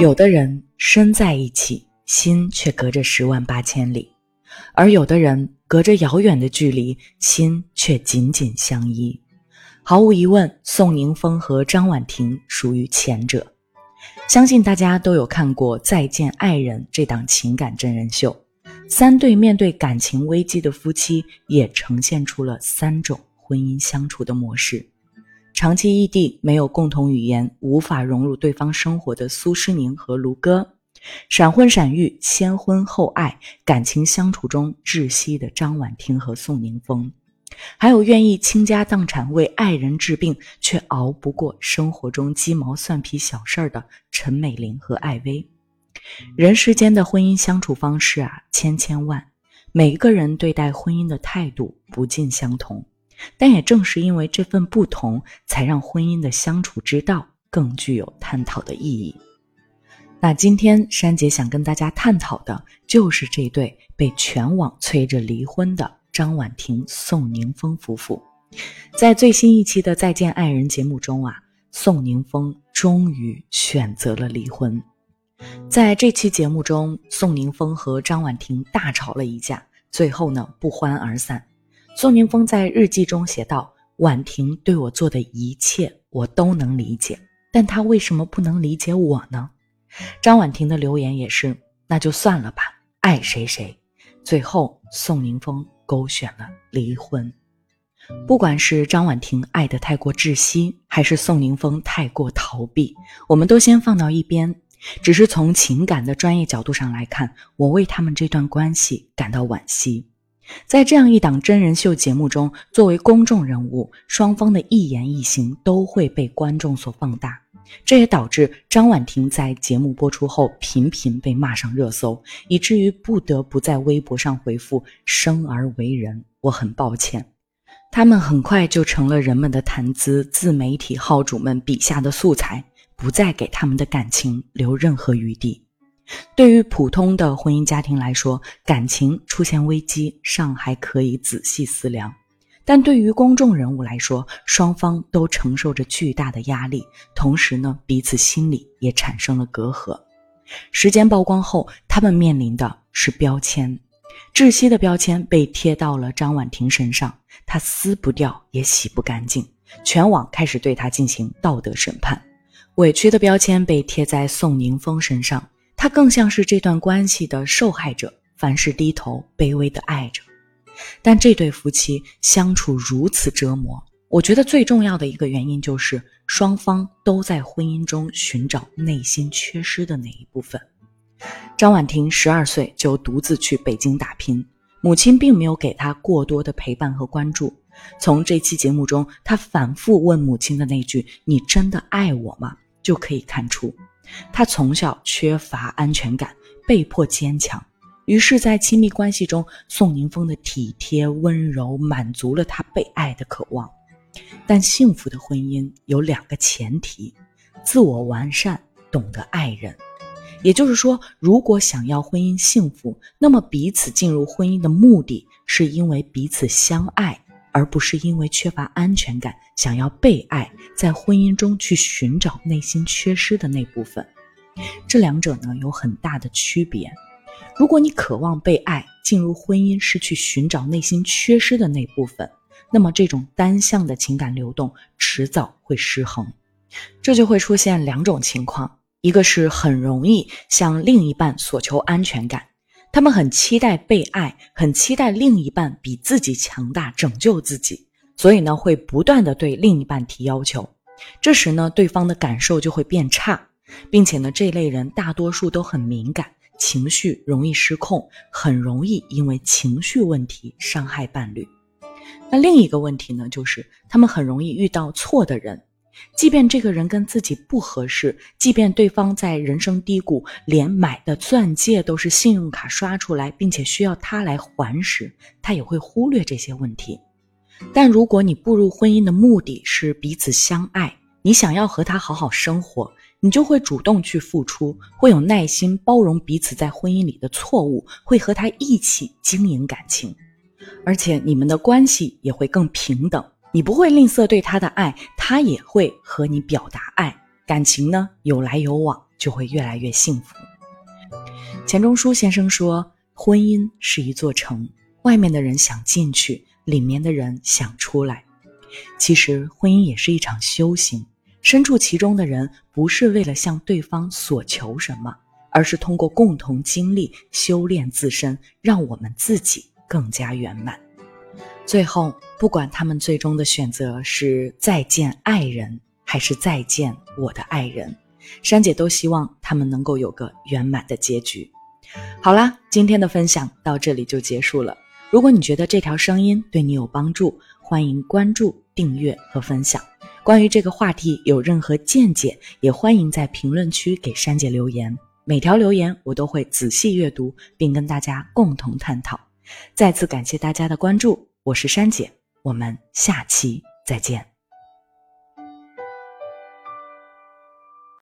有的人身在一起，心却隔着十万八千里；而有的人隔着遥远的距离，心却紧紧相依。毫无疑问，宋宁峰和张婉婷属于前者。相信大家都有看过《再见爱人》这档情感真人秀，三对面对感情危机的夫妻，也呈现出了三种婚姻相处的模式。长期异地，没有共同语言，无法融入对方生活的苏诗宁和卢哥，闪婚闪育，先婚后爱，感情相处中窒息的张婉婷和宋宁峰，还有愿意倾家荡产为爱人治病，却熬不过生活中鸡毛蒜皮小事儿的陈美玲和艾薇。人世间的婚姻相处方式啊，千千万，每一个人对待婚姻的态度不尽相同。但也正是因为这份不同，才让婚姻的相处之道更具有探讨的意义。那今天珊姐想跟大家探讨的就是这对被全网催着离婚的张婉婷、宋宁峰夫妇。在最新一期的《再见爱人》节目中啊，宋宁峰终于选择了离婚。在这期节目中，宋宁峰和张婉婷大吵了一架，最后呢不欢而散。宋宁峰在日记中写道：“婉婷对我做的一切，我都能理解，但她为什么不能理解我呢？”张婉婷的留言也是：“那就算了吧，爱谁谁。”最后，宋宁峰勾选了离婚。不管是张婉婷爱得太过窒息，还是宋宁峰太过逃避，我们都先放到一边。只是从情感的专业角度上来看，我为他们这段关系感到惋惜。在这样一档真人秀节目中，作为公众人物，双方的一言一行都会被观众所放大，这也导致张婉婷在节目播出后频频被骂上热搜，以至于不得不在微博上回复“生而为人，我很抱歉”。他们很快就成了人们的谈资，自媒体号主们笔下的素材，不再给他们的感情留任何余地。对于普通的婚姻家庭来说，感情出现危机尚还可以仔细思量；但对于公众人物来说，双方都承受着巨大的压力，同时呢，彼此心里也产生了隔阂。时间曝光后，他们面临的是标签，窒息的标签被贴到了张婉婷身上，她撕不掉也洗不干净，全网开始对她进行道德审判；委屈的标签被贴在宋宁峰身上。他更像是这段关系的受害者，凡事低头，卑微的爱着。但这对夫妻相处如此折磨，我觉得最重要的一个原因就是双方都在婚姻中寻找内心缺失的那一部分。张婉婷十二岁就独自去北京打拼，母亲并没有给她过多的陪伴和关注。从这期节目中，她反复问母亲的那句“你真的爱我吗”，就可以看出。他从小缺乏安全感，被迫坚强。于是，在亲密关系中，宋宁峰的体贴温柔满足了他被爱的渴望。但幸福的婚姻有两个前提：自我完善，懂得爱人。也就是说，如果想要婚姻幸福，那么彼此进入婚姻的目的是因为彼此相爱。而不是因为缺乏安全感，想要被爱，在婚姻中去寻找内心缺失的那部分，这两者呢有很大的区别。如果你渴望被爱，进入婚姻是去寻找内心缺失的那部分，那么这种单向的情感流动迟早会失衡，这就会出现两种情况：一个是很容易向另一半索求安全感。他们很期待被爱，很期待另一半比自己强大，拯救自己，所以呢，会不断的对另一半提要求。这时呢，对方的感受就会变差，并且呢，这类人大多数都很敏感，情绪容易失控，很容易因为情绪问题伤害伴侣。那另一个问题呢，就是他们很容易遇到错的人。即便这个人跟自己不合适，即便对方在人生低谷，连买的钻戒都是信用卡刷出来，并且需要他来还时，他也会忽略这些问题。但如果你步入婚姻的目的是彼此相爱，你想要和他好好生活，你就会主动去付出，会有耐心包容彼此在婚姻里的错误，会和他一起经营感情，而且你们的关系也会更平等。你不会吝啬对他的爱，他也会和你表达爱，感情呢有来有往，就会越来越幸福。钱钟书先生说：“婚姻是一座城，外面的人想进去，里面的人想出来。其实，婚姻也是一场修行。身处其中的人，不是为了向对方索求什么，而是通过共同经历修炼自身，让我们自己更加圆满。最后，不管他们最终的选择是再见爱人，还是再见我的爱人。”珊姐都希望他们能够有个圆满的结局。好啦，今天的分享到这里就结束了。如果你觉得这条声音对你有帮助，欢迎关注、订阅和分享。关于这个话题有任何见解，也欢迎在评论区给珊姐留言。每条留言我都会仔细阅读，并跟大家共同探讨。再次感谢大家的关注，我是珊姐，我们下期再见。